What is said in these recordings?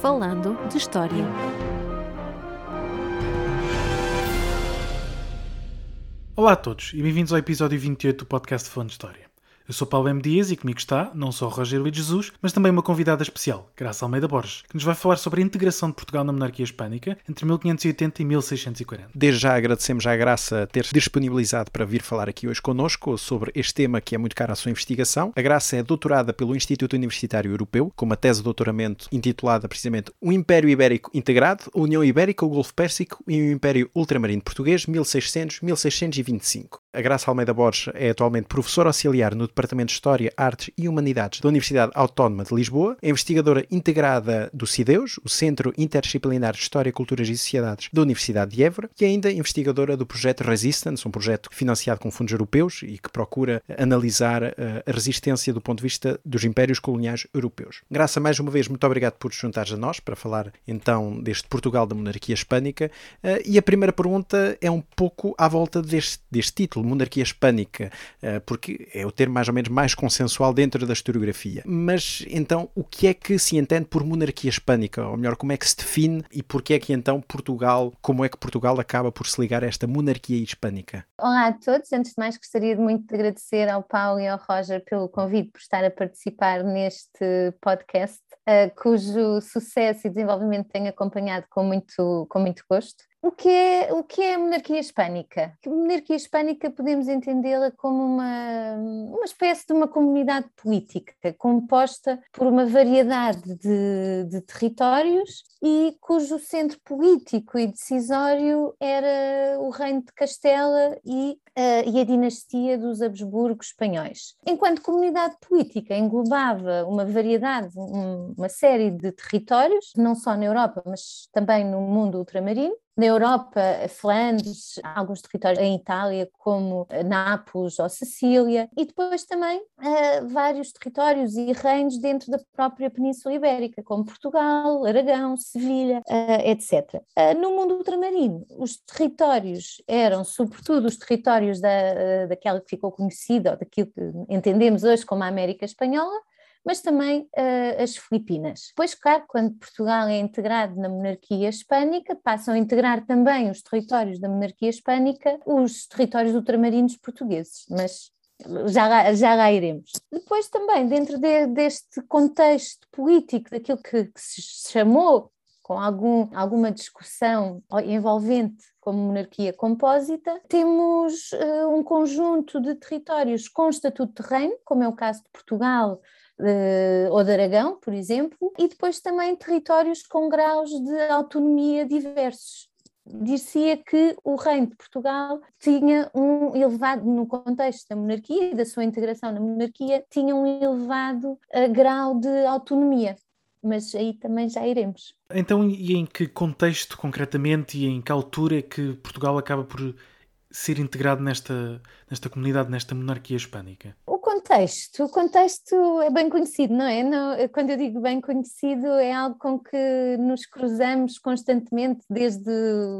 Falando de História. Olá a todos e bem-vindos ao episódio 28 do podcast Falando de História. Eu sou Paulo M. Dias e comigo está não só Rogério Luís Jesus, mas também uma convidada especial, Graça Almeida Borges, que nos vai falar sobre a integração de Portugal na monarquia hispânica entre 1580 e 1640. Desde já agradecemos à Graça ter-se disponibilizado para vir falar aqui hoje connosco sobre este tema que é muito caro à sua investigação. A Graça é doutorada pelo Instituto Universitário Europeu, com uma tese de doutoramento intitulada precisamente O Império Ibérico Integrado, a União Ibérica, o Golfo Pérsico e o Império Ultramarino Português, 1600-1625. A Graça Almeida Borges é atualmente professora auxiliar no Departamento de História, Artes e Humanidades da Universidade Autónoma de Lisboa, é investigadora integrada do CIDEUS, o Centro Interdisciplinar de História, Culturas e Sociedades da Universidade de Évora, e ainda investigadora do projeto Resistance, um projeto financiado com fundos europeus e que procura analisar eh, a resistência do ponto de vista dos impérios coloniais europeus. Graça, mais uma vez, muito obrigado por te juntares a nós para falar então deste Portugal da monarquia hispânica. Eh, e a primeira pergunta é um pouco à volta deste, deste título, monarquia hispânica, eh, porque é o termo mais ou menos mais consensual dentro da historiografia. Mas então, o que é que se entende por monarquia hispânica? Ou melhor, como é que se define e porquê é que então Portugal, como é que Portugal acaba por se ligar a esta monarquia hispânica? Olá a todos, antes de mais gostaria muito de agradecer ao Paulo e ao Roger pelo convite por estar a participar neste podcast, uh, cujo sucesso e desenvolvimento tenho acompanhado com muito, com muito gosto. O que, é, o que é a monarquia hispânica? A monarquia hispânica podemos entendê-la como uma, uma espécie de uma comunidade política composta por uma variedade de, de territórios e cujo centro político e decisório era o reino de Castela e, uh, e a dinastia dos Habsburgos espanhóis. Enquanto comunidade política englobava uma variedade, um, uma série de territórios, não só na Europa, mas também no mundo ultramarino, na Europa, Flandres, alguns territórios em Itália, como Nápoles ou Sicília, e depois também uh, vários territórios e reinos dentro da própria Península Ibérica, como Portugal, Aragão, Sevilha, uh, etc. Uh, no mundo ultramarino, os territórios eram, sobretudo, os territórios da, daquela que ficou conhecida, ou daquilo que entendemos hoje como a América Espanhola, mas também uh, as Filipinas. Depois, claro, quando Portugal é integrado na monarquia hispânica, passam a integrar também os territórios da monarquia hispânica, os territórios ultramarinos portugueses, mas já lá, já lá iremos. Depois também, dentro de, deste contexto político, daquilo que, que se chamou com algum, alguma discussão envolvente como monarquia compósita, temos uh, um conjunto de territórios com estatuto de reino, como é o caso de Portugal, ou de Aragão, por exemplo, e depois também territórios com graus de autonomia diversos. Dir-se-ia que o Reino de Portugal tinha um elevado, no contexto da monarquia e da sua integração na monarquia, tinha um elevado uh, grau de autonomia mas aí também já iremos. Então, e em que contexto concretamente e em que altura é que Portugal acaba por ser integrado nesta, nesta comunidade, nesta monarquia hispânica? O contexto, o contexto é bem conhecido, não é? Não, quando eu digo bem conhecido, é algo com que nos cruzamos constantemente desde,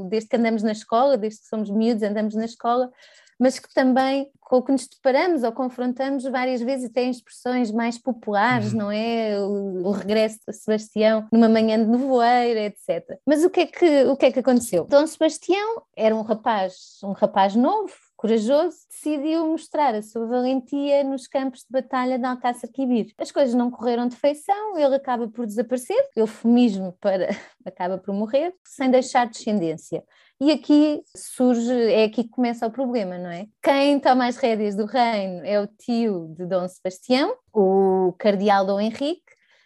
desde que andamos na escola, desde que somos miúdos, andamos na escola, mas que também com o que nos deparamos ou confrontamos várias vezes até em expressões mais populares, uhum. não é? O, o, regresso de Sebastião numa manhã de nevoeiro, etc. Mas o que é que, o que, é que aconteceu? Dom Sebastião era um rapaz, um rapaz novo, corajoso, decidiu mostrar a sua valentia nos campos de batalha de Alcácer Quibir. As coisas não correram de feição, ele acaba por desaparecer, eufemismo para acaba por morrer, sem deixar descendência. E aqui surge, é aqui que começa o problema, não é? Quem toma as rédeas do reino é o tio de Dom Sebastião, o cardeal Dom Henrique,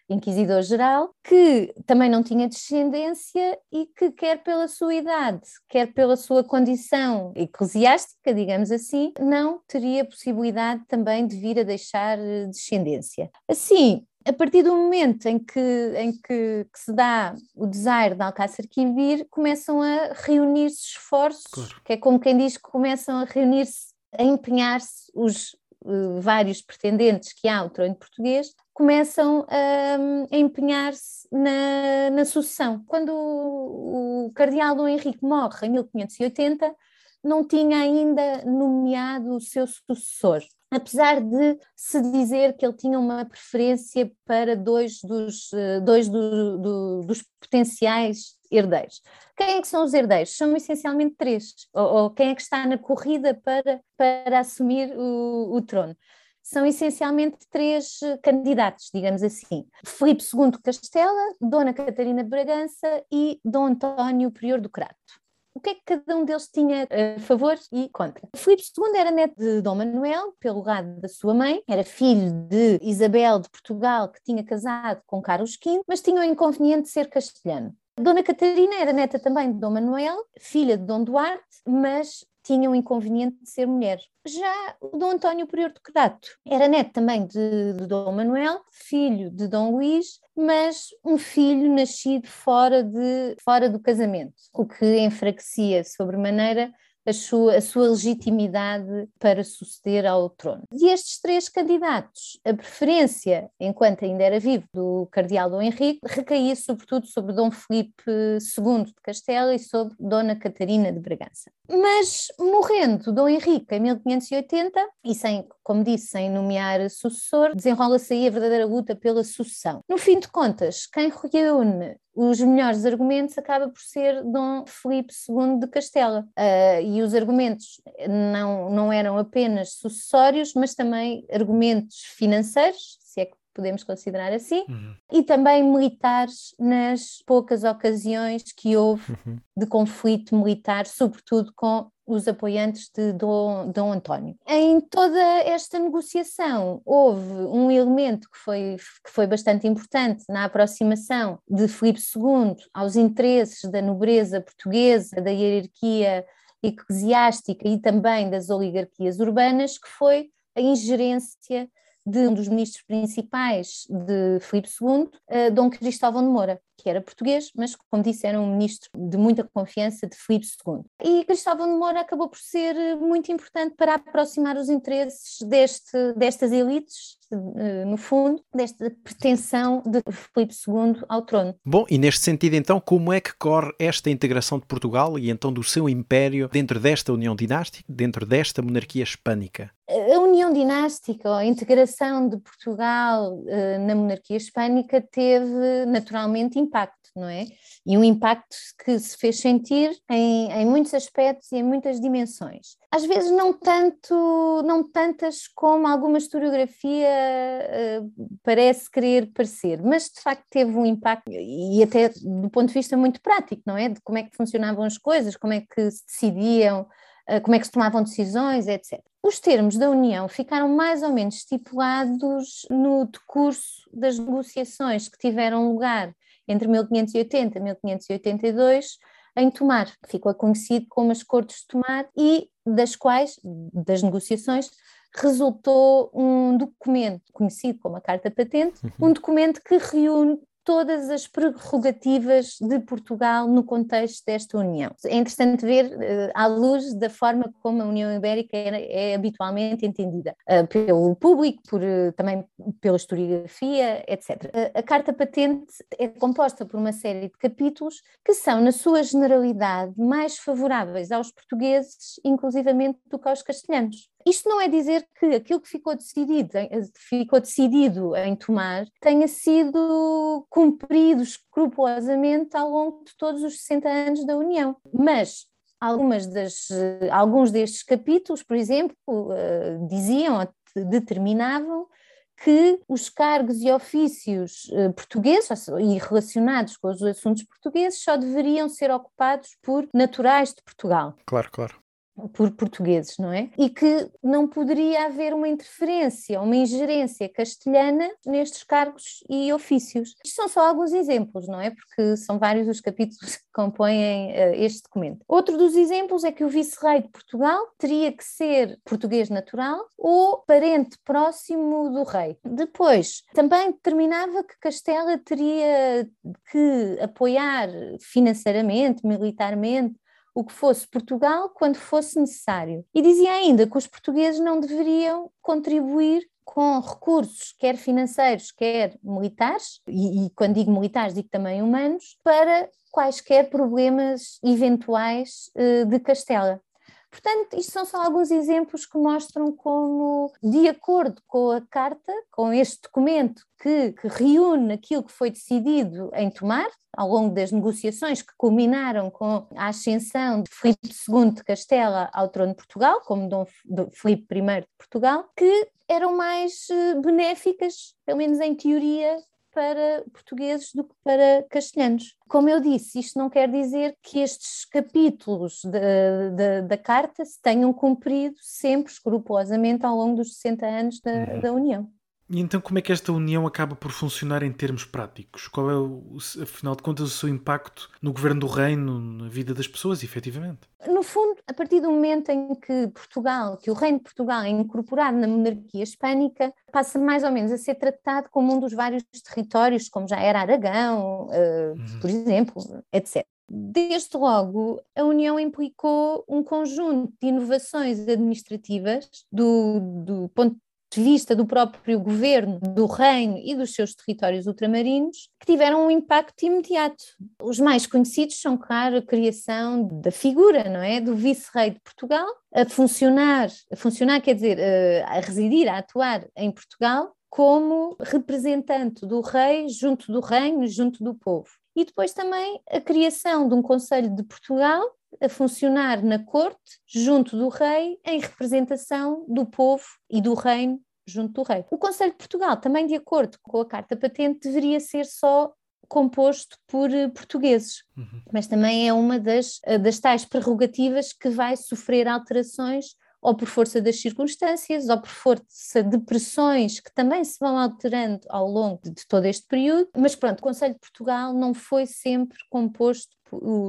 inquisidor-geral, que também não tinha descendência e que, quer pela sua idade, quer pela sua condição eclesiástica, digamos assim, não teria possibilidade também de vir a deixar eh, descendência. Assim, a partir do momento em que, em que, que se dá o desaire de Alcácer Quibir, começam a reunir-se esforços, claro. que é como quem diz que começam a reunir-se, a empenhar-se os uh, vários pretendentes que há ao trono português, começam a, a empenhar-se na, na, sucessão. Quando o, o cardeal Dom Henrique morre em 1580, não tinha ainda nomeado o seu sucessor. Apesar de se dizer que ele tinha uma preferência para dois dos, eh, dois do, do, dos potenciais herdeiros. Quem é que são os herdeiros? São essencialmente três, ou, ou quem é que está na corrida para, para assumir o, o trono? São essencialmente três eh, candidatos, digamos assim: Filipe II Castela, Dona Catarina Bragança e Dom António Prior do Crato o que é que cada um deles tinha a favor e contra. Filipe II era neto de Dom Manuel, pelo lado da sua mãe, era filho de Isabel de Portugal, que tinha casado com Carlos V, mas tinha o inconveniente de ser castelhano. Dona Catarina era neta também de Dom Manuel, filha de Dom Duarte, mas tinha o inconveniente de ser mulher. Já o Dom António Prior de Crato era neto também de, de, Dom Manuel, filho de Dom Luís, mas um filho nascido fora, de, fora do casamento, o que enfraquecia sobremaneira a sua, a sua legitimidade para suceder ao trono. E estes três candidatos, a preferência, enquanto ainda era vivo, do cardeal Dom Henrique, recaía sobretudo sobre Dom Felipe II de Castela e sobre Dona Catarina de Bragança. Mas morrendo Dom Henrique em 1580, e sem, como disse, sem nomear sucessor, desenrola-se aí a verdadeira luta pela sucessão. No fim de contas, quem reúne os melhores argumentos acaba por ser Dom Felipe II de Castela. Uh, e os argumentos não, não eram apenas sucessórios, mas também argumentos financeiros, se é que podemos considerar assim, uhum. e também militares nas poucas ocasiões que houve uhum. de conflito militar, sobretudo com os apoiantes de Dom, Dom António. Em toda esta negociação houve um elemento que foi, que foi bastante importante na aproximação de Filipe II aos interesses da nobreza portuguesa, da hierarquia eclesiástica e também das oligarquias urbanas, que foi a ingerência de um dos ministros principais de Filipe II, uh, Dom Cristóvão de Moura, que era português, mas, como disse, era um ministro de muita confiança de Filipe II. E Cristóvão de Moura acabou por ser eh, muito importante para aproximar os interesses deste, destas elites, uh, no fundo, desta pretensão de Filipe II ao trono. Bom, e neste sentido, então, como é que corre esta integração de Portugal e então do seu império dentro desta união dinástica, dentro desta monarquia hispânica? A união dinástica, a integração de Portugal uh, na monarquia hispânica teve naturalmente impacto, não é? E um impacto que se fez sentir em, em muitos aspectos e em muitas dimensões. Às vezes não tanto, não tantas como alguma historiografia uh, parece querer parecer, mas de facto teve um impacto e até do ponto de vista muito prático, não é? De como é que funcionavam as coisas, como é que se decidiam eh, como é que se tomavam decisões, etc. Os termos da União ficaram mais ou menos estipulados no decurso das negociações que tiveram lugar entre 1580 e 1582 em Tomar. Ficou conhecido como as Cortes de Tomar e das quais, das negociações, resultou um documento conhecido como a Carta Patente, uhum. um documento que reúne todas as prerrogativas de Portugal no contexto desta União. É interessante ver uh, à luz da forma como a União Ibérica é, é habitualmente entendida uh, pelo público, por, uh, também pela historiografia, etc. a Carta Patente é composta por uma série de capítulos que são, na sua generalidade, mais favoráveis aos portugueses, inclusivamente, do que aos castelhanos. Isto não é dizer que aquilo que ficou decidido, ficou decidido em tomar tenha sido cumprido escrupulosamente ao longo de todos os 60 anos da União, mas algumas das, alguns destes capítulos, por exemplo, eh, diziam, determinavam que os cargos e ofícios eh, portugueses e relacionados com os assuntos portugueses só deveriam ser ocupados por naturais de Portugal. Claro, claro por portugueses, não é? E que não poderia haver uma interferência, uma ingerência castelhana nestes cargos e ofícios. Isto são só alguns exemplos, não é? Porque são vários os capítulos que compõem uh, este documento. Outro dos exemplos é que o vice-rei de Portugal teria que ser português natural ou parente próximo do rei. Depois, também determinava que Castela teria que apoiar financeiramente, militarmente, o que fosse Portugal quando fosse necessário. E dizia ainda que os portugueses não deveriam contribuir com recursos, quer financeiros, quer militares, e, e, quando digo militares, digo também humanos, para quaisquer problemas eventuais uh, de Castela. Portanto, isto são só alguns exemplos que mostram como, de acordo com a carta, com este documento que, que reúne aquilo que foi decidido em tomar ao longo das negociações que culminaram com a ascensão de Filipe II de Castela ao trono de Portugal, como Dom Filipe I de Portugal, que eram mais eh, benéficas, pelo menos em teoria, para portugueses do que para castelhanos. Como eu disse, isto não quer dizer que estes capítulos de, de, da Carta se tenham cumprido sempre escrupulosamente ao longo dos 60 anos da, uhum. da União. E então como é que esta união acaba por funcionar em termos práticos? Qual é, o, afinal de contas, o seu impacto no governo do reino, na vida das pessoas, efetivamente? No fundo, a partir do momento em que Portugal, que o reino de Portugal é incorporado na monarquia hispânica, passa mais ou menos a ser tratado como um dos vários territórios, como já era Aragão, uh, uhum. por exemplo, etc. Desde logo, a União implicou um conjunto de inovações administrativas do, do ponto de vista do próprio governo, do reino e dos seus territórios ultramarinos, que tiveram um impacto imediato. Os mais conhecidos são, claro, a criação da figura, não é, do vice-rei de Portugal, a funcionar, a funcionar quer dizer, eh, a residir, a atuar em Portugal como representante do rei junto do reino, junto do povo. E depois também a criação de um Conselho de Portugal a funcionar na corte, junto do rei, em representação do povo e do reino junto do rei. O Conselho de Portugal, também de acordo com a Carta Patente, deveria ser só composto por eh, portugueses, uhum. mas também é uma das, eh, das tais prerrogativas que vai sofrer alterações ou por força das circunstâncias, ou por força de pressões que também se vão alterando ao longo de, todo este período. Mas pronto, o Conselho de Portugal não foi sempre composto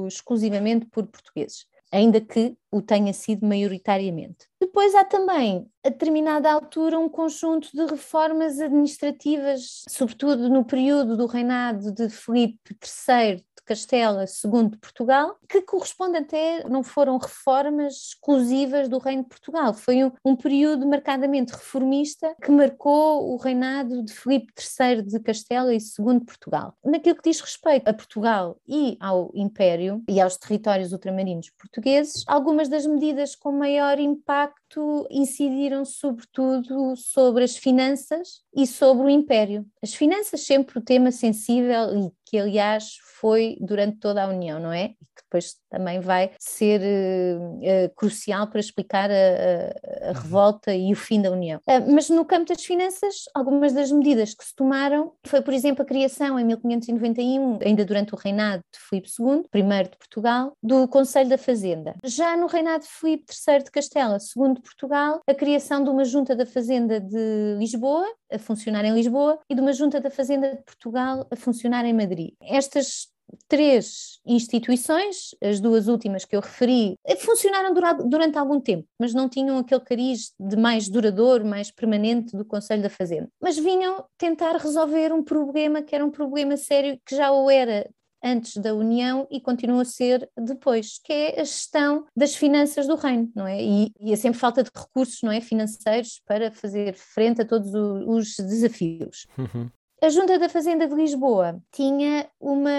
exclusivamente por portugueses, ainda que o tenha sido maioritariamente. Depois há também, a determinada altura, um conjunto de reformas administrativas, sobretudo no período do reinado de Filipe III Castela II de Portugal, que corresponde até, não foram reformas exclusivas do Reino de Portugal, foi um, um período marcadamente reformista que marcou o reinado de Filipe III de Castela e II de Portugal. Naquilo que diz respeito a Portugal e ao Império e aos territórios ultramarinos portugueses, algumas das medidas com maior impacto incidiram sobretudo sobre as finanças e sobre o Império. As finanças sempre o tema sensível e que aliás foi durante toda a União, não é? Depois também vai ser uh, uh, crucial para explicar a, a, a, uhum. revolta e o fim da União. Uh, mas no campo das finanças, algumas das medidas que se tomaram foi, por exemplo, a criação em 1591, ainda durante o reinado de Filipe II, primeiro de Portugal, do Conselho da Fazenda. Já no reinado de Filipe III de Castela, segundo de Portugal, a criação de uma junta da Fazenda de Lisboa, a funcionar em Lisboa, e de uma junta da Fazenda de Portugal a funcionar em Madrid. Estas três instituições, as duas últimas que eu referi, funcionaram durante algum tempo, mas não tinham aquele cariz de mais duradouro, mais permanente do Conselho da Fazenda. Mas vinham tentar resolver um problema que era um problema sério, que já o era antes da União e continua a ser depois, que é a gestão das finanças do reino, não é? E, e é sempre falta de recursos, não é, financeiros para fazer frente a todos os desafios. Uhum. A Junta da Fazenda de Lisboa tinha uma,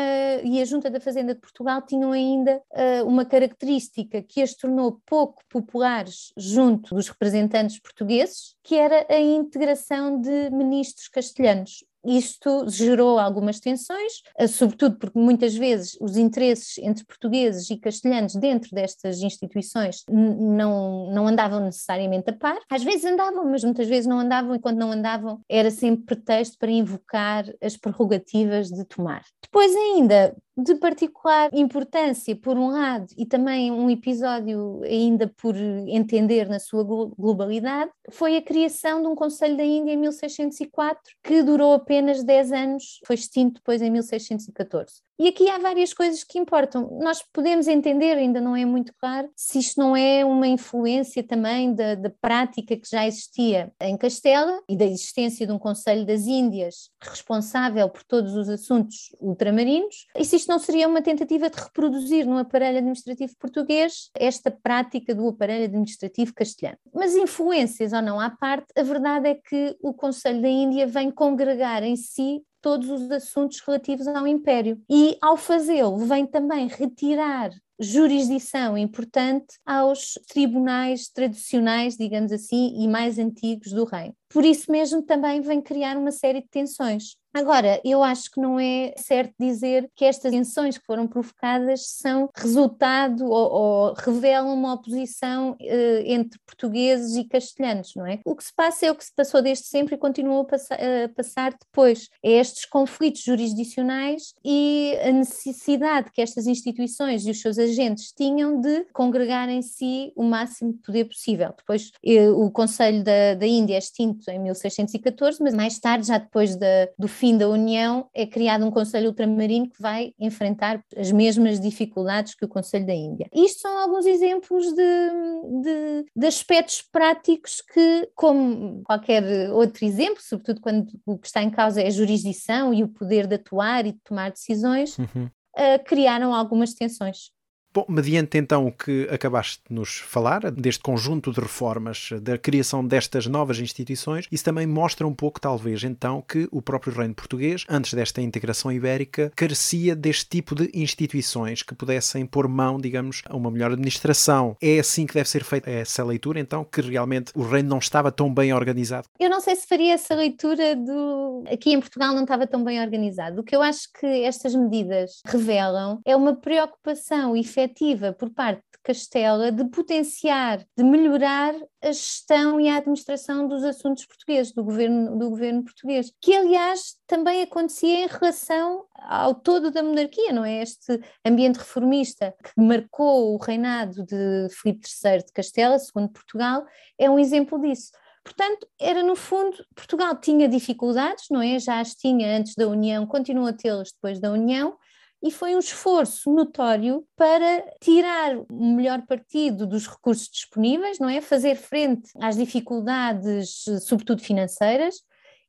e a Junta da Fazenda de Portugal tinham ainda uh, uma característica que as tornou pouco populares junto dos representantes portugueses, que era a integração de ministros castelhanos isto gerou algumas tensões, eh, sobretudo porque muitas vezes os interesses entre portugueses e castelhanos dentro destas instituições não, não andavam necessariamente a par. Às vezes andavam, mas muitas vezes não andavam, e quando não andavam era sempre pretexto para invocar as prerrogativas de tomar. Depois ainda, de particular importância, por um lado, e também um episódio ainda por entender na sua globalidade, foi a criação de um Conselho da Índia em 1604, que durou apenas 10 anos, foi extinto depois em 1614. E aqui há várias coisas que importam. Nós podemos entender, ainda não é muito claro, se isto não é uma influência também da, da prática que já existia em Castela e da existência de um Conselho das Índias responsável por todos os assuntos ultramarinos, e se isto não seria uma tentativa de reproduzir no aparelho administrativo português esta prática do aparelho administrativo castelhano. Mas influências ou não à parte, a verdade é que o Conselho da Índia vem congregar em si todos os assuntos relativos ao Império. E, ao fazê-lo, vem também retirar jurisdição importante aos tribunais tradicionais, digamos assim, e mais antigos do reino. Por isso mesmo também vem criar uma série de tensões. Agora, eu acho que não é certo dizer que estas tensões que foram provocadas são resultado ou, ou revelam uma oposição eh, entre portugueses e castelhanos, não é? O que se passa é o que se passou desde sempre e continua a, passar, depois. É estes conflitos jurisdicionais e a necessidade que estas instituições e os seus agentes tinham de congregar em si o máximo de poder possível. Depois, eh, o Conselho da, da Índia é extinto em 1614, mas mais tarde, já depois da, do fim fim da União, é criado um Conselho Ultramarino que vai enfrentar as mesmas dificuldades que o Conselho da Índia. Isto são alguns exemplos de, de, de aspectos práticos que, como qualquer outro exemplo, sobretudo quando o que está em causa é a jurisdição e o poder de atuar e de tomar decisões, uhum. uh, criaram algumas tensões. Bom, mediante então o que acabaste de nos falar, deste conjunto de reformas, da criação destas novas instituições, isso também mostra um pouco, talvez, então, que o próprio reino português, antes desta integração ibérica, carecia deste tipo de instituições que pudessem pôr mão, digamos, a uma melhor administração. É assim que deve ser feita essa leitura, então, que realmente o reino não estava tão bem organizado? Eu não sei se faria essa leitura do. Aqui em Portugal não estava tão bem organizado. O que eu acho que estas medidas revelam é uma preocupação efetiva efetiva por parte de Castela de potenciar, de melhorar a gestão e a administração dos assuntos portugueses, do governo, do governo português, que aliás também acontecia em relação ao todo da monarquia, não é? Este ambiente reformista que marcou o reinado de Filipe III de Castela, segundo Portugal, é um exemplo disso. Portanto, era no fundo, Portugal tinha dificuldades, não é? Já as tinha antes da União, continua a tê-las depois da União, e foi um esforço notório para tirar o melhor partido dos recursos disponíveis, não é? Fazer frente às dificuldades, sobretudo financeiras,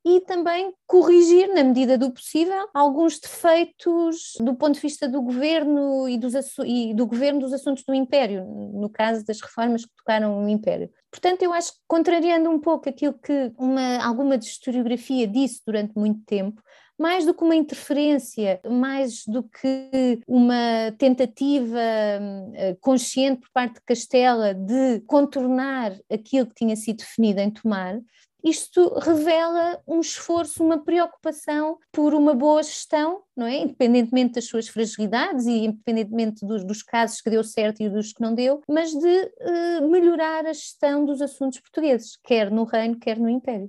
e também corrigir, na medida do possível, alguns defeitos do ponto de vista do governo e, dos, e do governo dos assuntos do Império, no caso das reformas que tocaram o Império. Portanto, eu acho que, contrariando um pouco aquilo que uma, alguma historiografia disse durante muito tempo, mais do que uma interferência, mais do que uma tentativa eh, consciente por parte de Castela de contornar aquilo que tinha sido definido em Tomar, isto revela um esforço, uma preocupação por uma boa gestão, não é? Independentemente das suas fragilidades e independentemente dos, dos casos que deu certo e dos que não deu, mas de uh, melhorar a gestão dos assuntos portugueses, quer no Reino, quer no Império.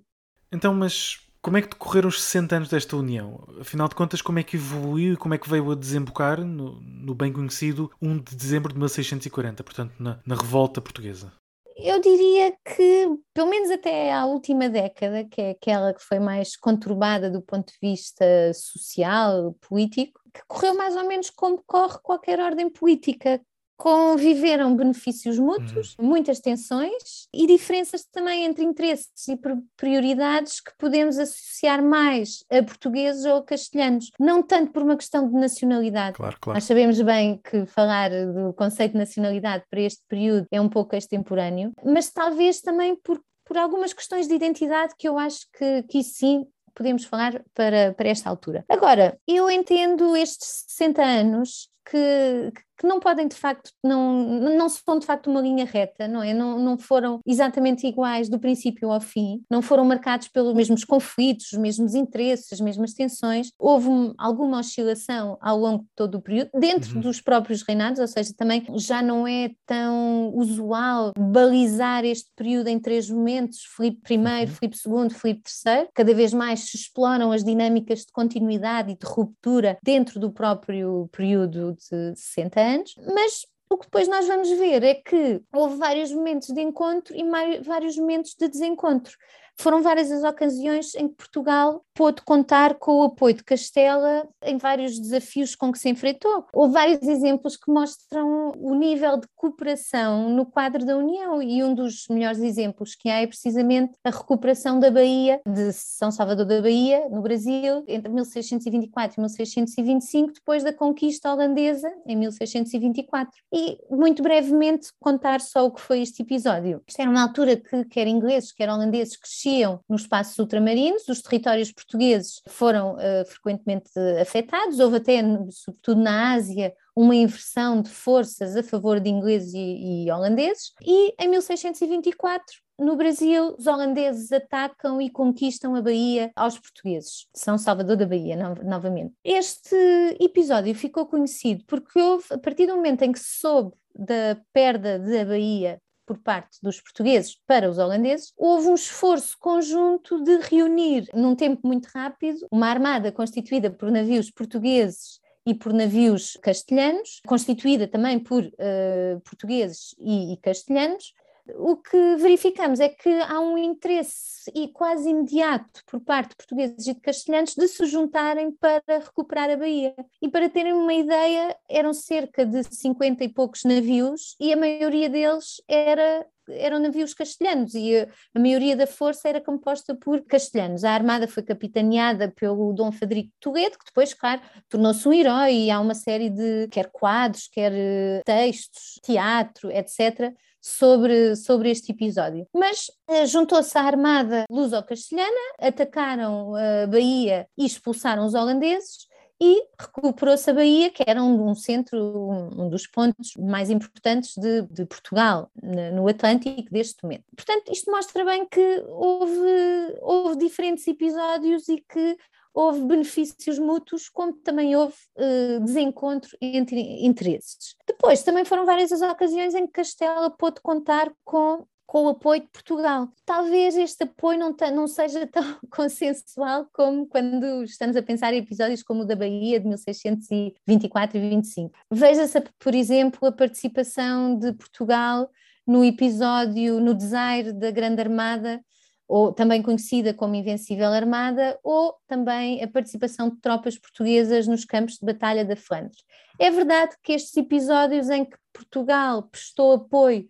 Então, mas como é que decorreram os 60 anos desta União? Afinal de contas, como é que evoluiu e como é que veio a desembocar no, no bem conhecido 1 de dezembro de 1640, portanto, na, na Revolta Portuguesa? Eu diria que, pelo menos até à última década, que é aquela que foi mais conturbada do ponto de vista social, político, que correu mais ou menos como corre qualquer ordem política, conviveram benefícios mútuos, uhum. muitas tensões e diferenças também entre interesses e prioridades que podemos associar mais a portugueses ou a castelhanos, não tanto por uma questão de nacionalidade. Claro, claro. Nós sabemos bem que falar do conceito de nacionalidade para este período é um pouco extemporâneo, mas talvez também por, por algumas questões de identidade que eu acho que, que isso sim podemos falar para, para esta altura. Agora, eu entendo estes 60 anos que, que não podem de facto, não, não são de facto uma linha reta, não é? Não, não foram exatamente iguais do princípio ao fim, não foram marcados pelos mesmos conflitos, os mesmos interesses, as mesmas tensões. Houve alguma oscilação ao longo de todo o período, dentro uhum. dos próprios reinados, ou seja, também já não é tão usual balizar este período em três momentos, Filipe I, uhum. Filipe II, Filipe III, cada vez mais se exploram as dinâmicas de continuidade e de ruptura dentro do próprio período de 60 anos, mas o que depois nós vamos ver é que houve vários momentos de encontro e vários momentos de desencontro. Foram várias as ocasiões em que Portugal pôde contar com o apoio de Castela em vários desafios com que se enfrentou. Houve vários exemplos que mostram o nível de cooperação no quadro da União e um dos melhores exemplos que há é precisamente a recuperação da Bahia, de São Salvador da Bahia, no Brasil, entre 1624 e 1625, depois da conquista holandesa, em 1624. E, muito brevemente, contar só o que foi este episódio. Isto era uma altura que quer ingleses, quer holandeses, cresciam nos espaços ultramarinos, os territórios portugueses foram uh, frequentemente afetados, houve até, sobretudo na Ásia, uma inversão de forças a favor de ingleses e, e holandeses, e em 1624 no Brasil, os holandeses atacam e conquistam a Bahia aos portugueses, São Salvador da Bahia, no, novamente. Este episódio ficou conhecido porque houve, a partir do momento em que se soube da perda da Bahia por parte dos portugueses para os holandeses, houve um esforço conjunto de reunir, num tempo muito rápido, uma armada constituída por navios portugueses e por navios castelhanos, constituída também por uh, portugueses e, e castelhanos, o que verificamos é que há um interesse e quase imediato por parte de portugueses e de castelhanos de se juntarem para recuperar a Bahia. E para terem uma ideia, eram cerca de 50 e poucos navios e a maioria deles era eram navios castelhanos e a, maioria da força era composta por castelhanos. A armada foi capitaneada pelo Dom Federico Toledo, que depois, claro, tornou-se um herói e há uma série de quer quadros, quer eh, textos, teatro, etc., sobre, sobre este episódio. Mas uh, juntou-se à armada luso-castelhana, atacaram a Bahia e expulsaram os holandeses e recuperou-se a Bahia, que era um, um centro, um, um, dos pontos mais importantes de, de Portugal, no Atlântico, deste momento. Portanto, isto mostra bem que houve, houve diferentes episódios e que houve benefícios mútuos, como também houve uh, desencontro entre interesses. Depois, também foram várias as ocasiões em que Castela pôde contar com com o apoio de Portugal. Talvez este apoio não, não, seja tão consensual como quando estamos a pensar em episódios como o da Bahia de 1624 e 25. Veja-se, por exemplo, a participação de Portugal no episódio, no desaire da Grande Armada ou também conhecida como Invencível Armada, ou também a participação de tropas portuguesas nos campos de batalha da Flandres. É verdade que estes episódios em que Portugal prestou apoio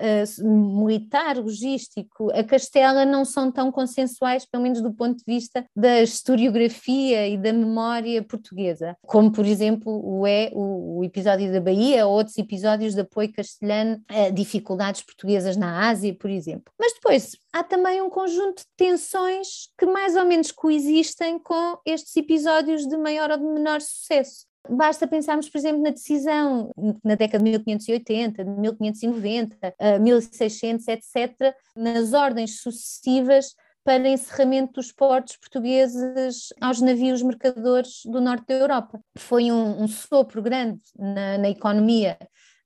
uh, militar, logístico, a Castela não são tão consensuais, pelo menos do ponto de vista da historiografia e da memória portuguesa, como por exemplo o é o, o episódio da Bahia ou outros episódios de apoio castelhano a dificuldades portuguesas na Ásia, por exemplo. Mas depois há também um conjunto de tensões que mais ou menos coexistem com estes episódios de maior ou de menor sucesso. Basta pensarmos, por exemplo, na decisão na década de 1580, de 1590, 1600, etc., nas ordens sucessivas para encerramento dos portos portugueses aos navios mercadores do norte da Europa. Foi um, um sopro grande na, na economia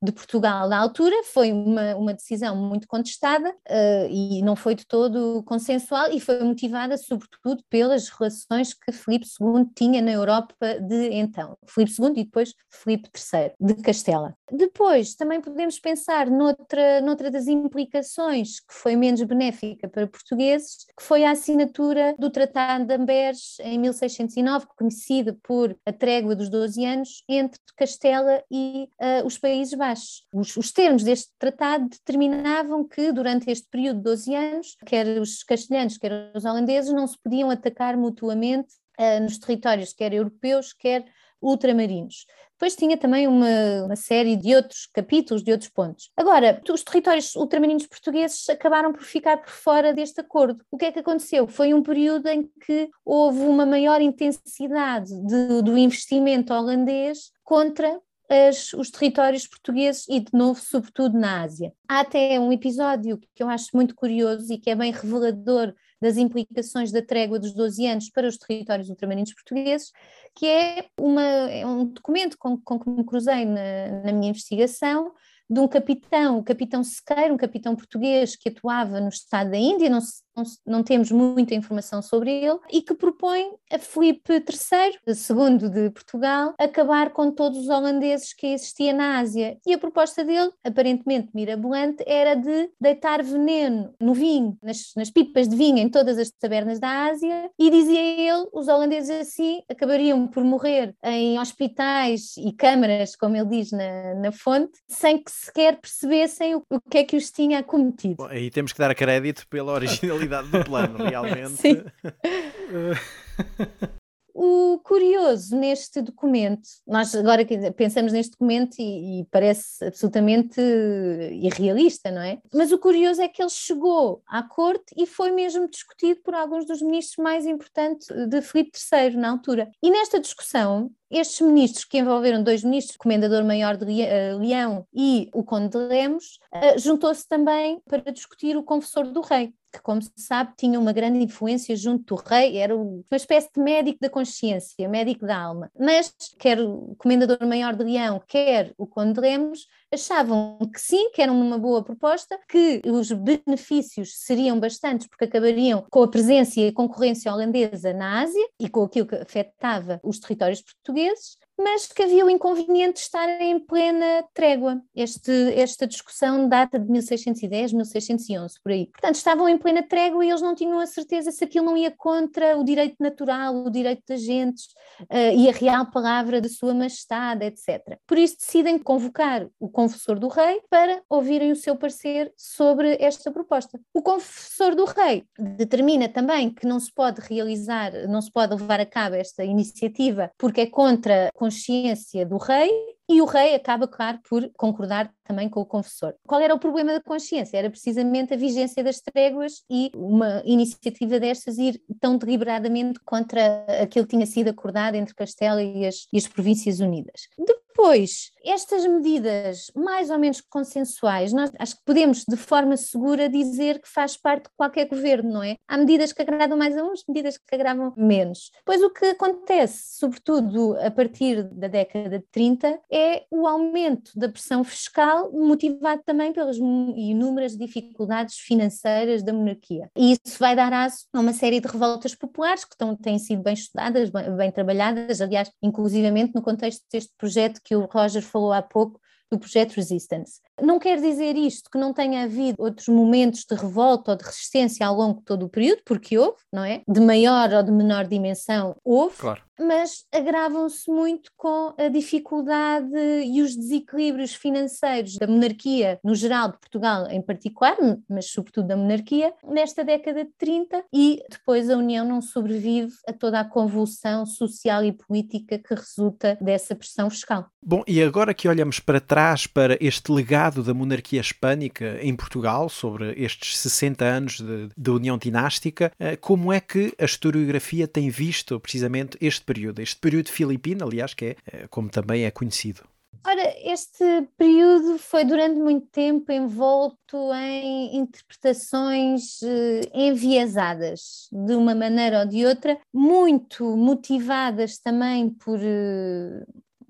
de Portugal na altura, foi uma, uma decisão muito contestada uh, e não foi de todo consensual e foi motivada sobretudo pelas relações que Filipe II tinha na Europa de então, Filipe II e depois Filipe III de Castela. Depois também podemos pensar noutra, noutra das implicações que foi menos benéfica para portugueses, que foi a assinatura do Tratado de Amberes em 1609, conhecida por a Trégua dos 12 anos entre Castela e uh, os Países Baixos os, os, termos deste tratado determinavam que, durante este período de 12 anos, quer os castelhanos, quer os holandeses, não se podiam atacar mutuamente uh, nos territórios, quer europeus, quer ultramarinos. Depois tinha também uma, uma, série de outros capítulos, de outros pontos. Agora, os territórios ultramarinos portugueses acabaram por ficar por fora deste acordo. O que é que aconteceu? Foi um período em que houve uma maior intensidade de, do investimento holandês contra as, os territórios portugueses e, de novo, sobretudo na Ásia. Há até um episódio que eu acho muito curioso e que é bem revelador das implicações da trégua dos 12 anos para os territórios ultramarinos portugueses, que é, uma, é um documento com, com que me cruzei na, na minha investigação, de um capitão, o capitão Sequeiro, um capitão português que atuava no estado da Índia, não, não, não, temos muita informação sobre ele, e que propõe a Filipe III, segundo de Portugal, acabar com todos os holandeses que existiam na Ásia. E a proposta dele, aparentemente mirabolante, era de deitar veneno no vinho, nas, nas pipas de vinho em todas as tabernas da Ásia, e dizia ele, os holandeses assim acabariam por morrer em hospitais e câmaras, como ele diz na, na fonte, sem que sequer percebessem o, o que é que os tinha cometido. Bom, aí temos que dar crédito pela originalidade do plano, realmente. Sim. o curioso neste documento, nós agora pensamos neste documento e, e, parece absolutamente irrealista, não é? Mas o curioso é que ele chegou à corte e foi mesmo discutido por alguns dos ministros mais importantes de Filipe III na altura. E nesta discussão, estes ministros que envolveram dois ministros, o Comendador-Maior de eh, Leão e o Conde de Lemos, eh, juntou-se também para discutir o confessor do rei que, como se sabe, tinha uma grande influência junto do rei, era uma espécie de médico da consciência, médico da alma. Mas quer o comendador-maior de Leão, quer o Conde de Lemos, achavam que sim, que era uma boa proposta, que os benefícios seriam bastantes, porque acabariam com a presença e a concorrência holandesa na Ásia e com aquilo que afetava os territórios portugueses, mas que havia o inconveniente de estar em plena trégua. Este, esta discussão data de 1610, 1611, por aí. Portanto, estavam em plena trégua e eles não tinham a certeza se aquilo não ia contra o direito natural, o direito das gentes uh, e a real palavra de Sua Majestade, etc. Por isso decidem convocar o confessor do rei para ouvirem o seu parecer sobre esta proposta. O confessor do rei determina também que não se pode realizar, não se pode levar a cabo esta iniciativa porque é contra a consciência do rei e o rei acaba, claro, por concordar também com o confessor. Qual era o problema da consciência? Era precisamente a vigência das tréguas e uma iniciativa destas ir tão deliberadamente contra aquilo que tinha sido acordado entre Castela e as, e as Províncias Unidas. Depois, estas medidas mais ou menos consensuais, nós acho que podemos de forma segura dizer que faz parte de qualquer governo, não é? Há medidas que agradam mais a uns, medidas que agradam menos. Pois o que acontece, sobretudo a partir da década de 30, é o aumento da pressão fiscal, motivado também pelas inúmeras dificuldades financeiras da monarquia. E isso vai dar aso a uma série de revoltas populares que estão, têm sido bem estudadas, bem, bem trabalhadas, aliás, inclusivamente no contexto deste projeto que o Roger falou há pouco, do projeto Resistance. Não quer dizer isto que não tenha havido outros momentos de revolta ou de resistência ao longo de todo o período, porque houve, não é? De maior ou de menor dimensão, houve. Claro mas agravam-se muito com a dificuldade e os desequilíbrios financeiros da monarquia, no geral de Portugal em particular, mas sobretudo da monarquia, nesta década de 30 e depois a União não sobrevive a toda a convulsão social e política que resulta dessa pressão fiscal. Bom, e agora que olhamos para trás para este legado da monarquia hispânica em Portugal, sobre estes 60 anos de União Dinástica, eh, como é que a historiografia tem visto precisamente este período, este período filipino, aliás, que é eh, como também é conhecido? Ora, este período foi durante muito tempo envolto em interpretações eh, enviesadas, de uma maneira ou de outra, muito motivadas também por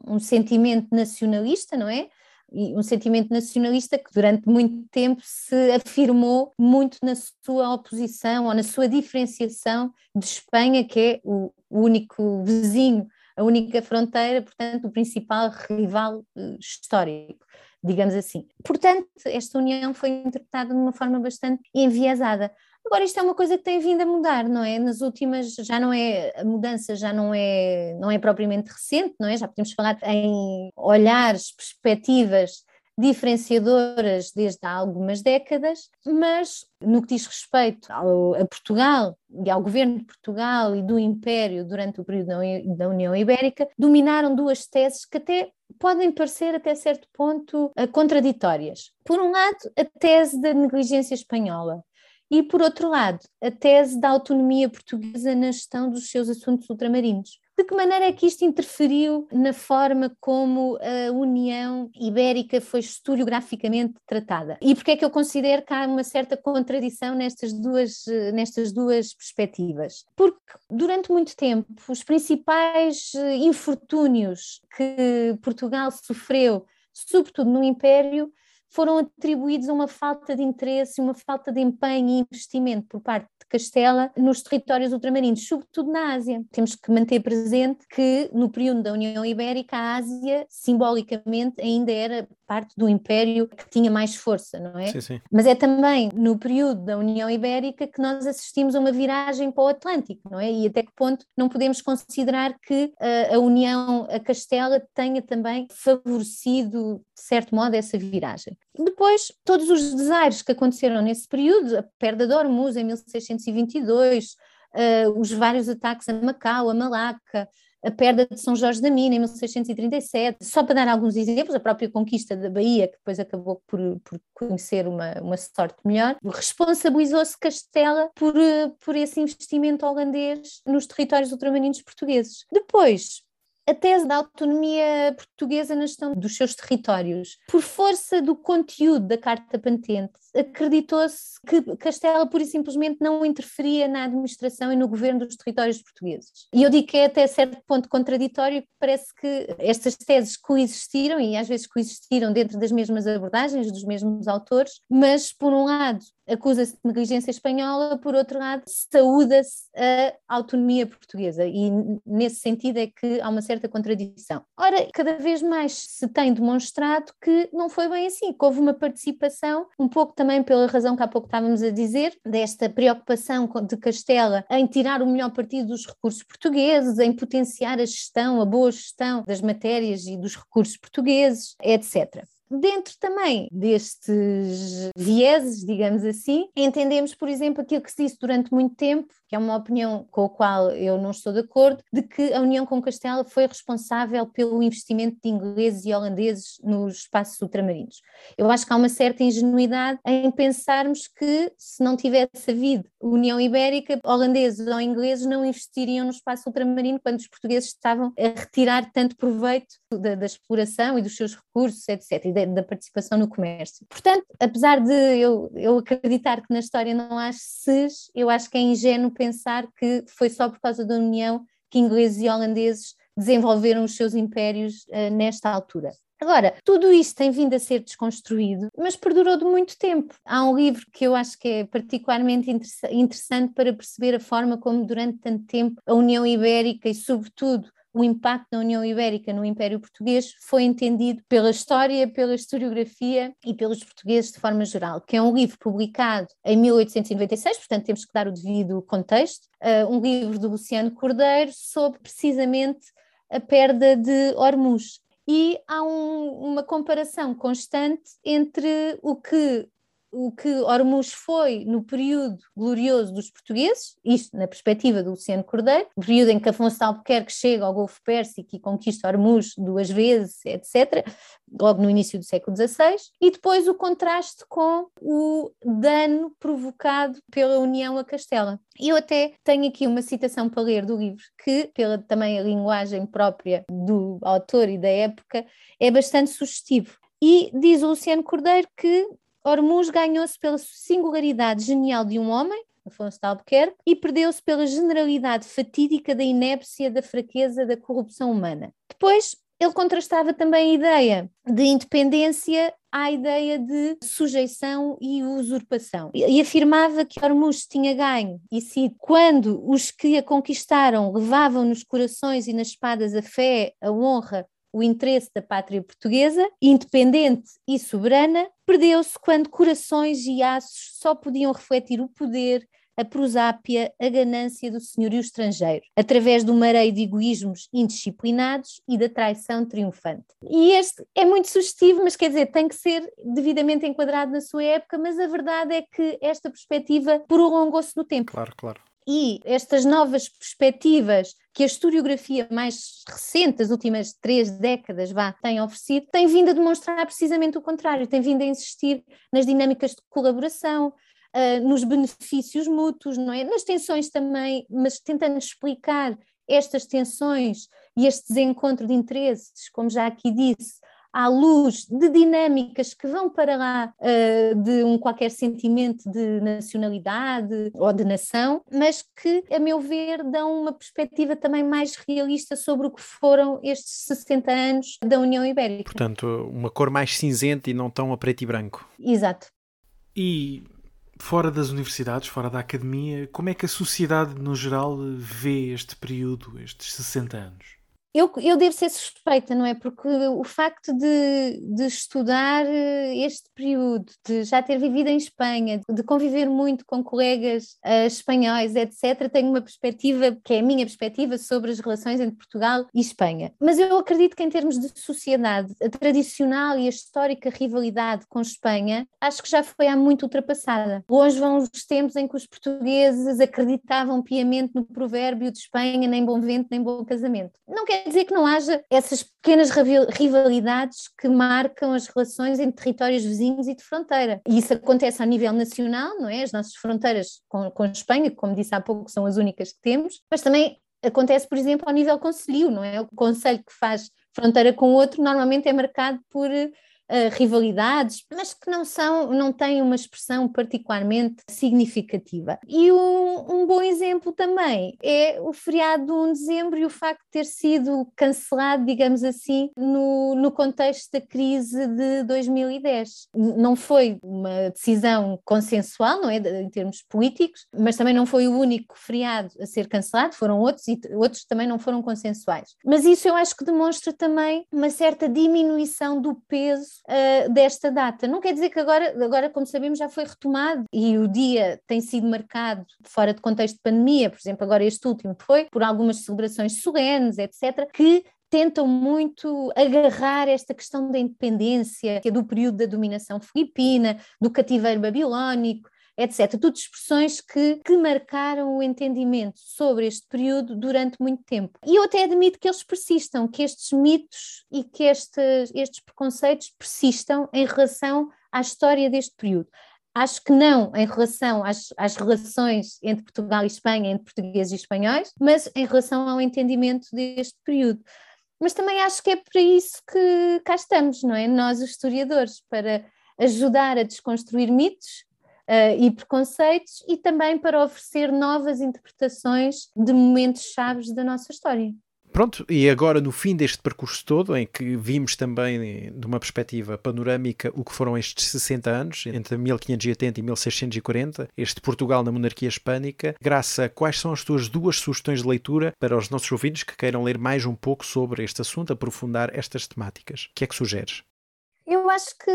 um sentimento nacionalista, não é? E um sentimento nacionalista que durante muito tempo se afirmou muito na sua oposição ou na sua diferenciação de Espanha, que é o único vizinho, a única fronteira, portanto, o principal rival eh, histórico, digamos assim. Portanto, esta união foi interpretada de uma forma bastante enviesada. Agora, isto é uma coisa que tem vindo a mudar, não é? Nas últimas, já não é, a mudança já não é, não é propriamente recente, não é? Já podemos falar em olhares, perspectivas diferenciadoras desde há algumas décadas, mas no que diz respeito ao, a Portugal e ao governo de Portugal e do Império durante o período da União Ibérica, dominaram duas teses que até podem parecer até certo ponto eh, contraditórias. Por um lado, a tese da negligência espanhola, e, por outro lado, a tese da autonomia portuguesa na gestão dos seus assuntos ultramarinos. De que maneira é que isto interferiu na forma como a União Ibérica foi historiograficamente tratada? E porquê é que eu considero que há uma certa contradição nestas duas, nestas duas perspectivas? Porque durante muito tempo os principais eh, infortúnios que Portugal sofreu, sobretudo no Império, foram atribuídos a uma falta de interesse, uma falta de empenho e investimento por parte Castela nos territórios ultramarinos, sobretudo na Ásia. Temos que manter presente que no período da União Ibérica a Ásia simbolicamente ainda era parte do império que tinha mais força, não é? Sim, sim. Mas é também no período da União Ibérica que nós assistimos a uma viragem para o Atlântico, não é? E até que ponto não podemos considerar que uh, a União a Castela tenha também favorecido, de certo modo, essa viragem. Depois, todos os desaires que aconteceram nesse período, a perda de Hormuz em 1622, uh, os vários ataques a Macau, a Malaca, a perda de São Jorge da Mina em 1637, só para dar alguns exemplos, a própria conquista da Bahia, que depois acabou por, por conhecer uma, uma sorte melhor, responsabilizou-se Castela por, eh, por esse investimento holandês nos territórios ultramarinos portugueses. Depois, a tese da autonomia portuguesa na gestão dos seus territórios. Por força do conteúdo da Carta Patente, acreditou-se que Castela pura e simplesmente não interferia na administração e no governo dos territórios portugueses. E eu digo que é até certo ponto contraditório, parece que estas teses coexistiram e às vezes coexistiram dentro das mesmas abordagens, dos mesmos autores, mas por um lado acusa-se de negligência espanhola, por outro lado, saúda-se a autonomia portuguesa, e nesse sentido é que há uma certa contradição. Ora, cada vez mais se tem demonstrado que não foi bem assim, que houve uma participação, um pouco também pela razão que há pouco estávamos a dizer, desta preocupação de Castela em tirar o melhor partido dos recursos portugueses, em potenciar a gestão, a boa gestão das matérias e dos recursos portugueses, etc. Dentro também destes vieses, digamos assim, entendemos, por exemplo, aquilo que se disse durante muito tempo, que é uma opinião com a qual eu não estou de acordo, de que a União com Castela foi responsável pelo investimento de ingleses e holandeses nos espaços ultramarinos. Eu acho que há uma certa ingenuidade em pensarmos que se não tivesse havido União Ibérica, holandeses ou ingleses não investiriam no espaço ultramarino quando os portugueses estavam a retirar tanto proveito da, da exploração e dos seus recursos, etc., e da, da, participação no comércio. Portanto, apesar de eu, eu acreditar que na história não há ses, eu acho que é ingênuo pensar que foi só por causa da União que ingleses e holandeses desenvolveram os seus impérios uh, nesta altura. Agora, tudo isto tem vindo a ser desconstruído, mas perdurou de muito tempo. Há um livro que eu acho que é particularmente interessante para perceber a forma como, durante tanto tempo, a União Ibérica e, sobretudo, o impacto da União Ibérica no Império Português foi entendido pela história, pela historiografia e pelos portugueses de forma geral, que é um livro publicado em 1896, portanto temos que dar o devido contexto, uh, um livro do Luciano Cordeiro sobre precisamente a perda de Hormuz. E há um, uma comparação constante entre o que o que Hormuz foi no período glorioso dos portugueses, isto na perspectiva do Luciano Cordeiro, período em que Afonso de Albuquerque chega ao Golfo Pérsico e conquista Hormuz duas vezes, etc., logo no início do século XVI, e depois o contraste com o dano provocado pela União a Castela. Eu até tenho aqui uma citação para ler do livro, que, pela também a linguagem própria do autor e da época, é bastante sugestivo. E diz o Luciano Cordeiro que Hormuz ganhou-se pela singularidade genial de um homem, Afonso de Albuquerque, e perdeu-se pela generalidade fatídica da inépcia, da fraqueza, da corrupção humana. Depois, ele contrastava também a ideia de independência à ideia de sujeição e usurpação. E afirmava que Hormuz tinha ganho, e se quando os que a conquistaram levavam nos corações e nas espadas a fé, a honra, o interesse da pátria portuguesa, independente e soberana, perdeu-se quando corações e aços só podiam refletir o poder, a prosápia, a ganância do senhorio estrangeiro, através do mareio de egoísmos indisciplinados e da traição triunfante. E este é muito sugestivo, mas quer dizer, tem que ser devidamente enquadrado na sua época, mas a verdade é que esta perspectiva prolongou-se no tempo. Claro, claro e estas novas perspectivas que a historiografia mais recente, das últimas três décadas, vá, tem oferecido, tem vindo a demonstrar precisamente o contrário, tem vindo a insistir nas dinâmicas de colaboração, uh, nos benefícios mútuos, não é? Nas tensões também, mas tentando explicar estas tensões e este desencontro de interesses, como já aqui disse, à luz de dinâmicas que vão para lá uh, de um qualquer sentimento de nacionalidade ou de nação, mas que, a meu ver, dão uma perspectiva também mais realista sobre o que foram estes 60 anos da União Ibérica. Portanto, uma cor mais cinzenta e não tão a preto e branco. Exato. E fora das universidades, fora da academia, como é que a sociedade no geral vê este período, estes 60 anos? Eu, eu devo ser suspeita, não é? Porque o facto de, de estudar eh, este período, de já ter vivido em Espanha, de conviver muito com colegas uh, espanhóis, etc., tenho uma perspectiva, que é a minha perspectiva, sobre as relações entre Portugal e Espanha. Mas eu acredito que, em termos de sociedade, a tradicional e a histórica rivalidade com Espanha, acho que já foi há muito ultrapassada. Longe vão os tempos em que os portugueses acreditavam piamente no provérbio de Espanha, nem bom vento, nem bom casamento. Não quer quer dizer que não haja essas pequenas rivalidades que marcam as relações entre territórios vizinhos e de fronteira. E isso acontece a nível nacional, não é? As nossas fronteiras com, com a Espanha, como disse há pouco, são as únicas que temos, mas também acontece, por exemplo, ao nível concelho, não é? O conselho que faz fronteira com o outro normalmente é marcado por uh, rivalidades, mas que não são, não têm uma expressão particularmente significativa. E um, um, bom exemplo também é o feriado de 1 de dezembro e o facto de ter sido cancelado, digamos assim, no, no contexto da crise de 2010. Não foi uma decisão consensual, não é, em termos políticos, mas também não foi o único feriado a ser cancelado, foram outros e outros também não foram consensuais. Mas isso eu acho que demonstra também uma certa diminuição do peso uh, desta data. Não quer dizer que agora, agora, como sabemos, já foi retomado e o dia tem sido marcado fora de contexto de pandemia, por exemplo, agora este último foi por algumas celebrações solenes, etc., que tentam muito agarrar esta questão da independência, que é do período da dominação filipina, do cativeiro babilónico, etc. Tudo expressões que, que marcaram o entendimento sobre este período durante muito tempo. E eu até admito que eles persistam, que estes mitos e que estes, estes preconceitos persistam em relação à história deste período. Acho que não em relação às, às, relações entre Portugal e Espanha, entre portugueses e espanhóis, mas em relação ao entendimento deste período. Mas também acho que é para isso que cá estamos, não é? Nós, os historiadores, para ajudar a desconstruir mitos e preconceitos e também para oferecer novas interpretações de momentos chaves da nossa história. Pronto, e agora no fim deste percurso todo, em que vimos também, de uma perspectiva panorâmica, o que foram estes 60 anos, entre 1580 e 1640, este Portugal na monarquia hispânica, Graça, quais são as tuas duas sugestões de leitura para os nossos ouvintes que queiram ler mais um pouco sobre este assunto, aprofundar estas temáticas? O que é que sugeres? Eu acho que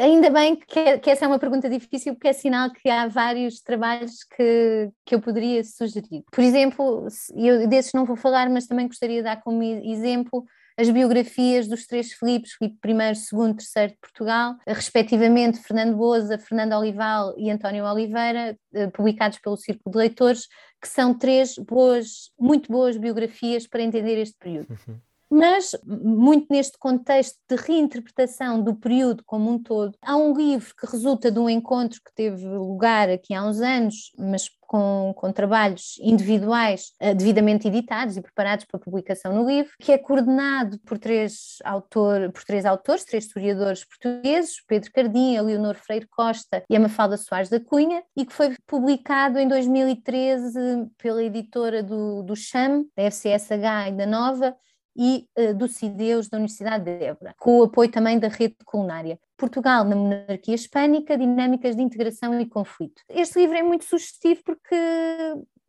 ainda bem que, que, essa é uma pergunta difícil, porque é sinal que há vários trabalhos que, que eu poderia sugerir. Por exemplo, eu desses não vou falar, mas também gostaria de dar como exemplo as biografias dos três Filipes, Filipe I, II, III de Portugal, respectivamente Fernando Boza, Fernando Olival e António Oliveira, eh, publicados pelo Círculo de Leitores, que são três boas, muito boas biografias para entender este período. Uhum. Mas, muito neste contexto de reinterpretação do período como um todo, há um livro que resulta de um encontro que teve lugar aqui há uns anos, mas com, com trabalhos individuais uh, devidamente editados e preparados para publicação no livro, que é coordenado por três, autor, por três autores, três historiadores portugueses, Pedro Cardim, Leonor Freire Costa e a Mafalda Soares da Cunha, e que foi publicado em 2013 pela editora do, do CHAM, da FCSH e da Nova, e uh, do CIDEUS da Universidade de Évora, com o apoio também da rede culinária. Portugal na monarquia hispânica, dinâmicas de integração e conflito. Este livro é muito sugestivo porque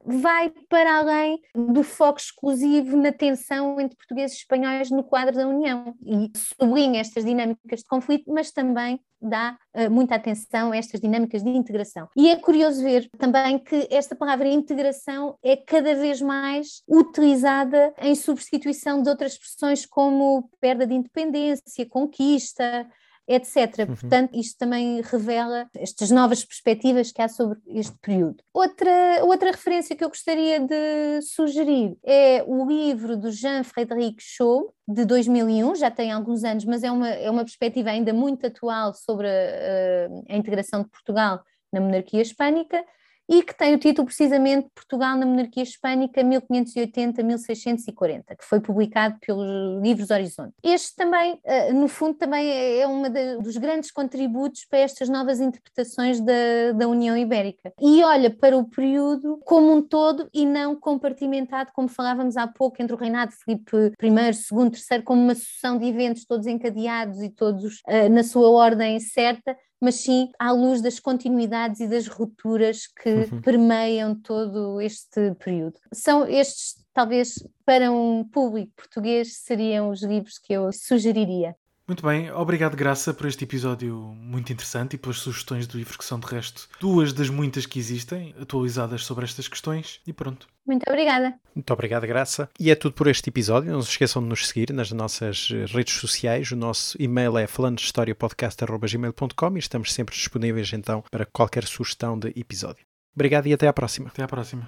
vai para além do foco exclusivo na tensão entre portugueses e espanhóis no quadro da União e sublinha estas dinâmicas de conflito, mas também dá uh, muita atenção a estas dinâmicas de integração. E é curioso ver também que esta palavra integração é cada vez mais utilizada em substituição de outras expressões como perda de independência, conquista, etc. Uhum. Portanto, isto também revela estas novas perspectivas que há sobre este período. Outra, outra referência que eu gostaria de sugerir é o livro do Jean-Frédéric Chaud, de 2001, já tem alguns anos, mas é uma, é uma perspectiva ainda muito atual sobre a, a integração de Portugal na monarquia hispânica e que tem o título precisamente Portugal na Monarquia Hispânica 1580-1640, que foi publicado pelos Livros Horizonte. Este também, eh, no fundo, também é um dos grandes contributos para estas novas interpretações da, da União Ibérica. E olha para o período como um todo e não compartimentado, como falávamos há pouco, entre o reinado de Filipe I, II, III, como uma sucessão de eventos todos encadeados e todos uh, na sua ordem certa, mas sim à luz das continuidades e das rupturas que uhum. permeiam todo este período. São estes talvez para um público português seriam os livros que eu sugeriria. Muito bem, obrigado Graça por este episódio muito interessante e pelas sugestões do livro que são de resto duas das muitas que existem atualizadas sobre estas questões e pronto. Muito obrigada. Muito obrigado, Graça. E é tudo por este episódio. Não se esqueçam de nos seguir nas nossas redes sociais. O nosso e-mail é falandoshistoriapodcast.gmail.com e estamos sempre disponíveis então para qualquer sugestão de episódio. Obrigado e até à próxima. Até à próxima.